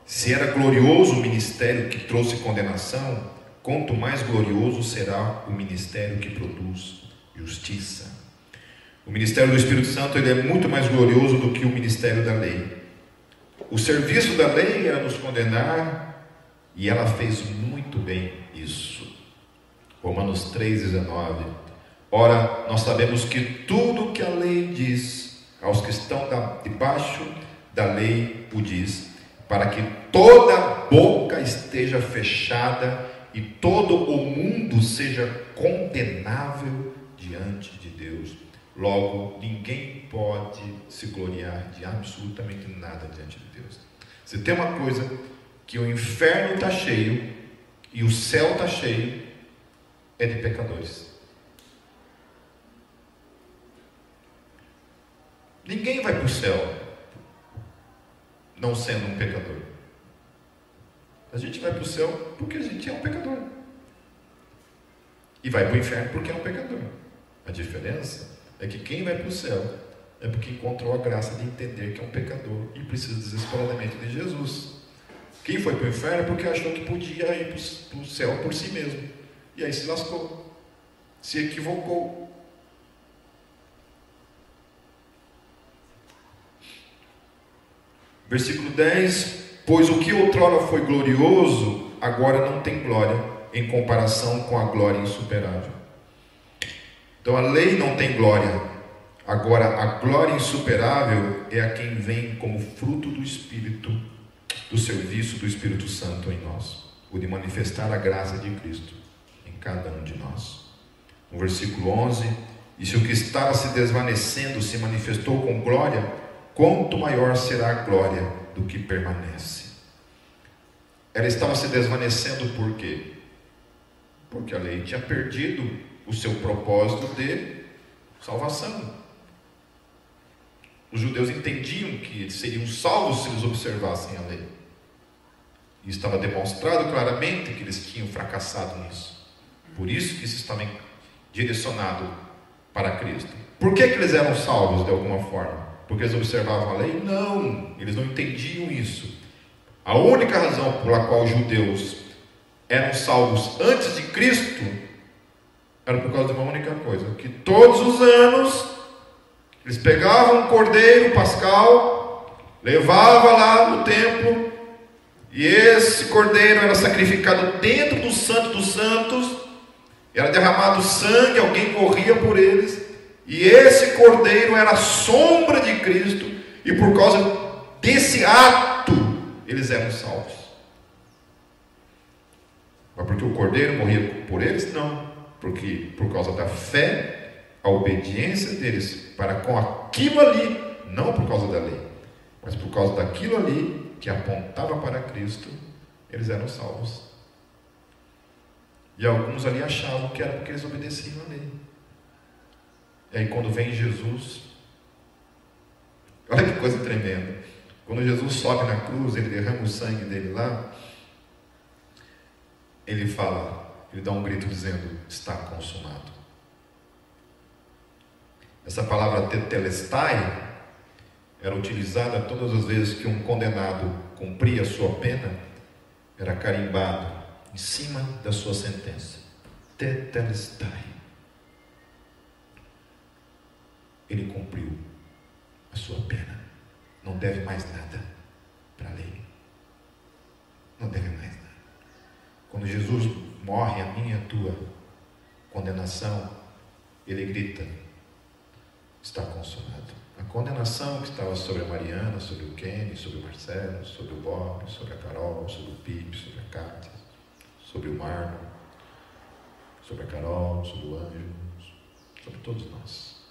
Se era glorioso o ministério que trouxe condenação, quanto mais glorioso será o ministério que produz justiça. O ministério do Espírito Santo ele é muito mais glorioso do que o ministério da lei. O serviço da lei era nos condenar e ela fez muito bem isso. Romanos 3,19. Ora, nós sabemos que tudo que a lei diz aos que estão debaixo da lei o diz, para que toda boca esteja fechada e todo o mundo seja condenável diante de Deus. Logo, ninguém pode se gloriar de absolutamente nada diante de Deus. Se tem uma coisa que o inferno está cheio e o céu está cheio, é de pecadores. Ninguém vai para o céu não sendo um pecador. A gente vai para o céu porque a gente é um pecador. E vai para o inferno porque é um pecador. A diferença é que quem vai para o céu é porque encontrou a graça de entender que é um pecador e precisa desesperadamente de Jesus. Quem foi para o inferno é porque achou que podia ir para o céu por si mesmo. E aí se lascou, se equivocou. Versículo 10: Pois o que outrora foi glorioso, agora não tem glória, em comparação com a glória insuperável. Então a lei não tem glória, agora a glória insuperável é a quem vem como fruto do Espírito, do serviço do Espírito Santo em nós, o de manifestar a graça de Cristo em cada um de nós. No versículo 11: E se o que estava se desvanecendo se manifestou com glória, quanto maior será a glória do que permanece. Ela estava se desvanecendo por quê? Porque a lei tinha perdido o seu propósito de salvação. Os judeus entendiam que eles seriam salvos se eles observassem a lei. E estava demonstrado claramente que eles tinham fracassado nisso. Por isso que isso estava direcionado para Cristo. Por que, que eles eram salvos de alguma forma? Porque eles observavam a lei? Não, eles não entendiam isso. A única razão pela qual os judeus eram salvos antes de Cristo era por causa de uma única coisa: que todos os anos eles pegavam um cordeiro pascal, levavam lá no templo, e esse cordeiro era sacrificado dentro do Santo dos Santos, era derramado sangue, alguém morria por eles, e esse cordeiro era a sombra de Cristo, e por causa desse ato, eles eram salvos. Mas porque o cordeiro morria por eles? Não. Porque por causa da fé, a obediência deles para com aquilo ali, não por causa da lei, mas por causa daquilo ali que apontava para Cristo, eles eram salvos. E alguns ali achavam que era porque eles obedeciam a lei. E aí quando vem Jesus, olha que coisa tremenda. Quando Jesus sobe na cruz, ele derrama o sangue dele lá, ele fala: ele dá um grito dizendo: Está consumado. Essa palavra tetelestai era utilizada todas as vezes que um condenado cumpria a sua pena, era carimbado em cima da sua sentença. Tetelestai. Ele cumpriu a sua pena. Não deve mais nada para a lei. Não deve mais nada. Quando Jesus morre a minha e a tua condenação, ele grita: está consumado. A condenação que estava sobre a Mariana, sobre o Kenny, sobre o Marcelo, sobre o Bob, sobre a Carol, sobre o Pipe, sobre a Cátia, sobre o Marlon, sobre a Carol, sobre o Anjo, sobre todos nós.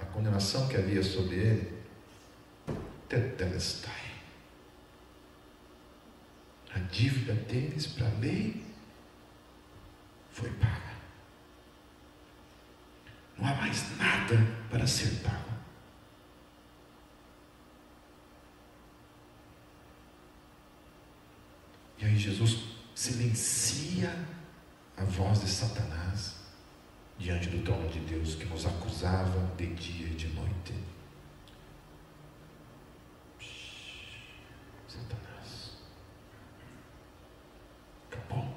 A condenação que havia sobre ele, tetelestai. A dívida deles para a lei foi paga. Não há mais nada para ser pago. E aí Jesus silencia a voz de Satanás diante do trono de Deus que nos acusava de dia e de noite. Satanás. Acabou.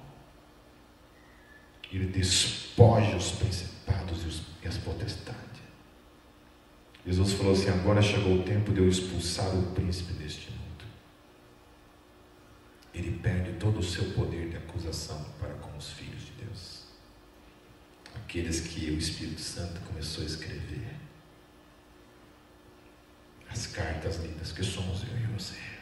Ele despoja os principados as potestades. Jesus falou assim: agora chegou o tempo de eu expulsar o príncipe deste mundo ele perde todo o seu poder de acusação para com os filhos de Deus. Aqueles que o Espírito Santo começou a escrever. As cartas lindas que somos eu e você.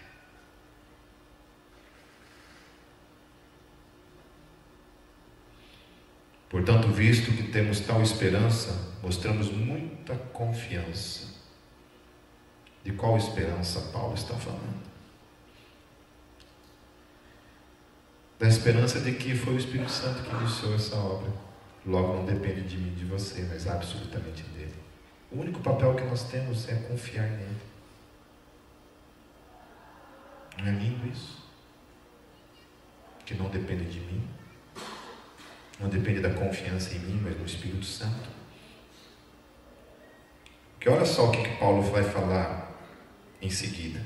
Portanto, visto que temos tal esperança, mostramos muita confiança. De qual esperança Paulo está falando? da esperança de que foi o Espírito Santo que iniciou essa obra. Logo, não depende de mim, de você, mas absolutamente dele. O único papel que nós temos é confiar nele. Não é lindo isso? Que não depende de mim, não depende da confiança em mim, mas no Espírito Santo. Que olha só o que, que Paulo vai falar em seguida.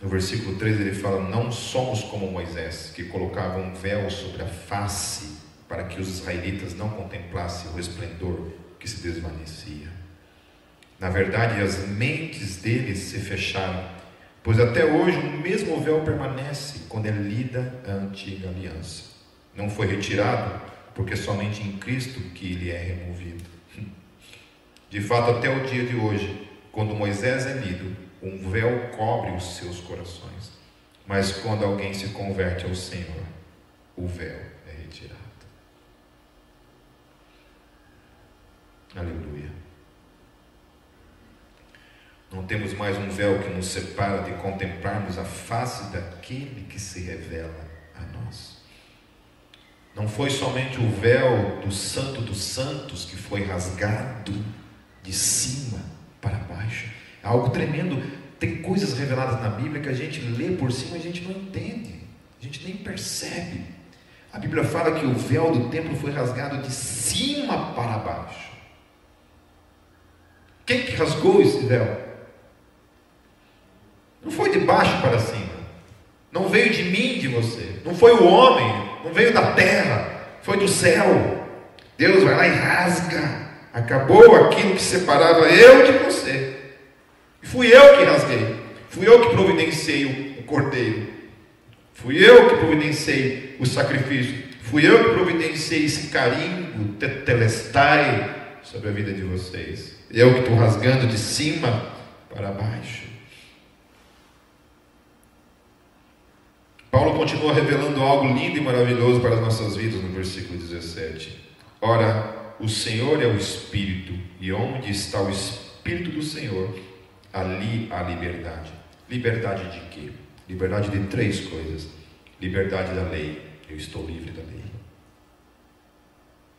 No versículo 3 ele fala: Não somos como Moisés, que colocava um véu sobre a face para que os israelitas não contemplassem o resplendor que se desvanecia. Na verdade, as mentes deles se fecharam, pois até hoje o mesmo véu permanece quando é lida a antiga aliança. Não foi retirado, porque somente em Cristo que ele é removido. De fato, até o dia de hoje, quando Moisés é lido, um véu cobre os seus corações. Mas quando alguém se converte ao Senhor, o véu é retirado. Aleluia. Não temos mais um véu que nos separa de contemplarmos a face daquele que se revela. Não foi somente o véu do Santo dos Santos que foi rasgado de cima para baixo, algo tremendo. Tem coisas reveladas na Bíblia que a gente lê por cima e a gente não entende, a gente nem percebe. A Bíblia fala que o véu do templo foi rasgado de cima para baixo. Quem que rasgou esse véu? Não foi de baixo para cima. Não veio de mim, de você. Não foi o homem. Não veio da terra. Foi do céu. Deus vai lá e rasga. Acabou aquilo que separava eu de você. Fui eu que rasguei. Fui eu que providenciei o cordeiro. Fui eu que providenciei o sacrifício. Fui eu que providenciei esse carimbo, tetelestai, sobre a vida de vocês. Eu que estou rasgando de cima para baixo. Paulo continua revelando algo lindo e maravilhoso para as nossas vidas no versículo 17. Ora, o Senhor é o Espírito, e onde está o Espírito do Senhor, ali há liberdade. Liberdade de quê? Liberdade de três coisas: liberdade da lei, eu estou livre da lei.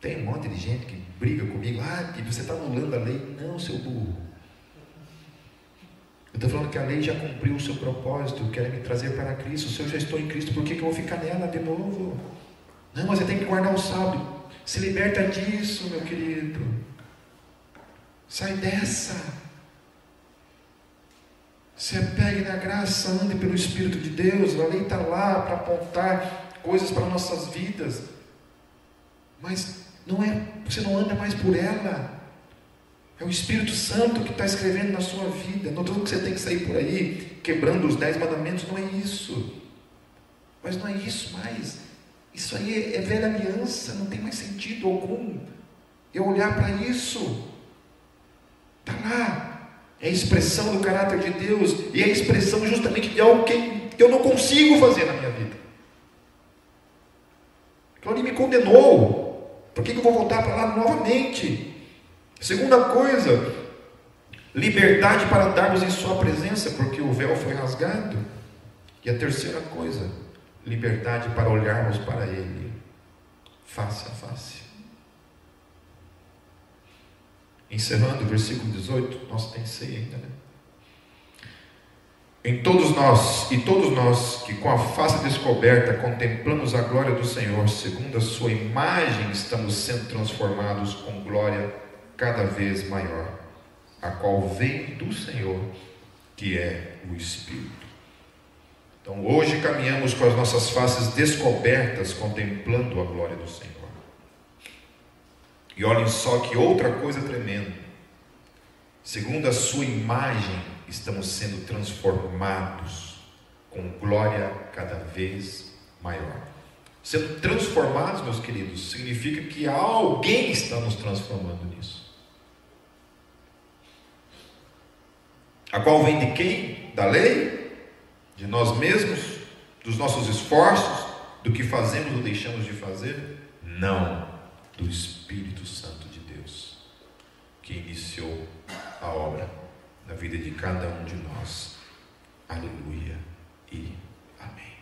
Tem um monte de gente que briga comigo, ah, você está anulando a lei. Não, seu burro. Estou falando que a lei já cumpriu o seu propósito, quer me trazer para Cristo. Se eu já estou em Cristo, por que, que eu vou ficar nela de novo? Não, mas você tem que guardar o sábado. Se liberta disso, meu querido. Sai dessa. Se apegue na graça, ande pelo Espírito de Deus. A lei está lá para apontar coisas para nossas vidas. Mas não é, você não anda mais por ela. É o Espírito Santo que está escrevendo na sua vida. Não estou que você tem que sair por aí quebrando os dez mandamentos, não é isso. Mas não é isso mais. Isso aí é velha aliança, não tem mais sentido algum. Eu olhar para isso. Está lá. É a expressão do caráter de Deus e é a expressão justamente de algo que eu não consigo fazer na minha vida. Então ele me condenou. Por que, que eu vou voltar para lá novamente? Segunda coisa, liberdade para darmos em Sua presença, porque o véu foi rasgado. E a terceira coisa, liberdade para olharmos para Ele, face a face. Encerrando o versículo 18, nossa, tem ceia ainda, né? Em todos nós, e todos nós que com a face descoberta contemplamos a glória do Senhor, segundo a Sua imagem, estamos sendo transformados com glória cada vez maior, a qual vem do Senhor, que é o Espírito. Então hoje caminhamos com as nossas faces descobertas, contemplando a glória do Senhor. E olhem só que outra coisa tremenda. Segundo a sua imagem, estamos sendo transformados com glória cada vez maior. Sendo transformados, meus queridos, significa que alguém está nos transformando nisso. A qual vem de quem? Da lei? De nós mesmos? Dos nossos esforços? Do que fazemos ou deixamos de fazer? Não, do Espírito Santo de Deus, que iniciou a obra na vida de cada um de nós. Aleluia e amém.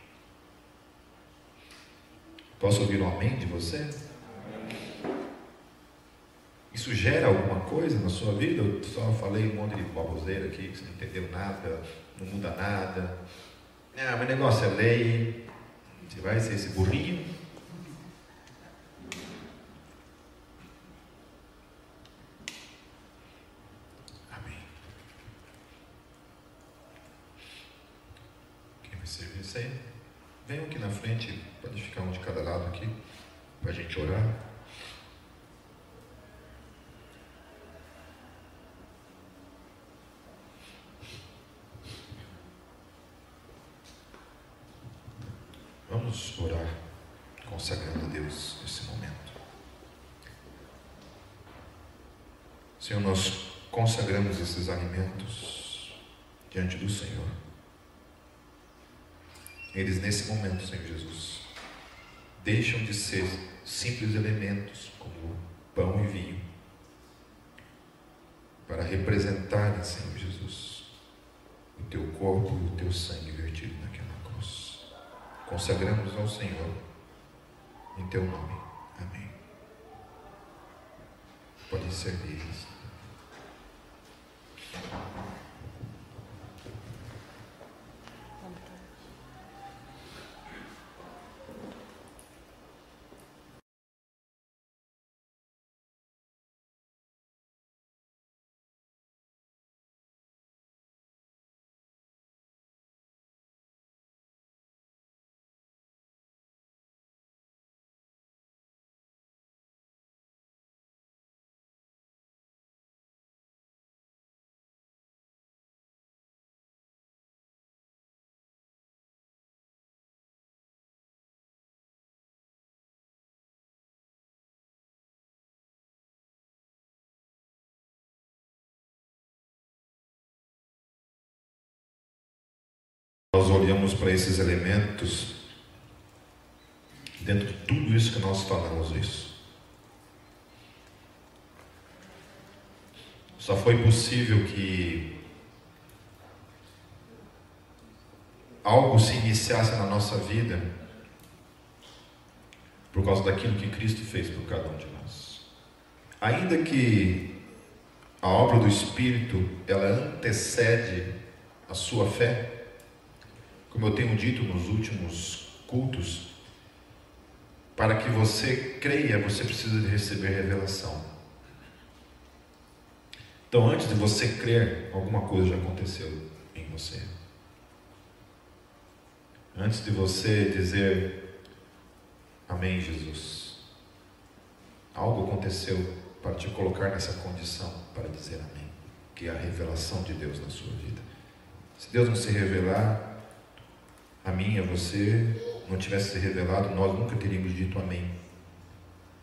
Posso ouvir um amém de você? Isso gera alguma coisa na sua vida? Eu só falei um monte de baboseira aqui, que você não entendeu nada, não muda nada. Ah, meu negócio é lei. Você vai ser esse burrinho? Amém. Quem vai servir isso? Venham aqui na frente, pode ficar um de cada lado aqui, para a gente orar. Vamos orar, consagrando a Deus nesse momento. Senhor, nós consagramos esses alimentos diante do Senhor. Eles, nesse momento, Senhor Jesus, deixam de ser simples elementos como pão e vinho, para representarem, Senhor Jesus, o teu corpo e o teu sangue vertido naquela consagramos ao Senhor em teu nome. Amém. Pode servir. Nós olhamos para esses elementos, dentro de tudo isso que nós falamos isso. Só foi possível que algo se iniciasse na nossa vida por causa daquilo que Cristo fez por cada um de nós. Ainda que a obra do Espírito ela antecede a sua fé, como eu tenho dito nos últimos cultos, para que você creia, você precisa de receber revelação. Então, antes de você crer, alguma coisa já aconteceu em você. Antes de você dizer Amém, Jesus, algo aconteceu para te colocar nessa condição para dizer Amém, que é a revelação de Deus na sua vida. Se Deus não se revelar a mim a você, não tivesse se revelado, nós nunca teríamos dito amém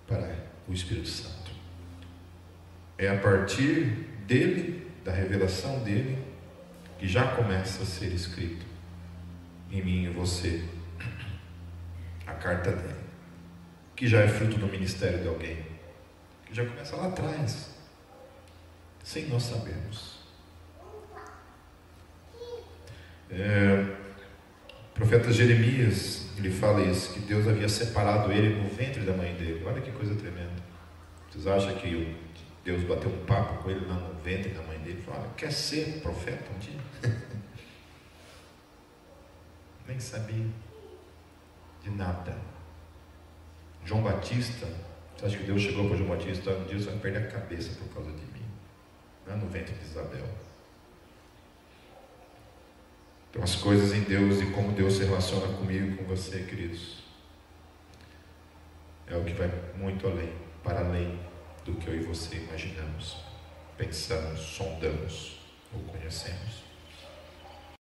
para o Espírito Santo. É a partir dele, da revelação dele, que já começa a ser escrito em mim e você a carta dele, que já é fruto do ministério de alguém, que já começa lá atrás, sem nós sabermos. É, o profeta Jeremias ele fala isso, que Deus havia separado ele no ventre da mãe dele. Olha que coisa tremenda. Vocês acham que Deus bateu um papo com ele lá no ventre da mãe dele? Fala, quer ser profeta um dia? Nem sabia de nada. João Batista, você acha que Deus chegou para João Batista? Um dia você vai perder a cabeça por causa de mim. Lá no ventre de Isabel as coisas em Deus e como Deus se relaciona comigo e com você, queridos. É o que vai muito além, para além do que eu e você imaginamos, pensamos, sondamos ou conhecemos.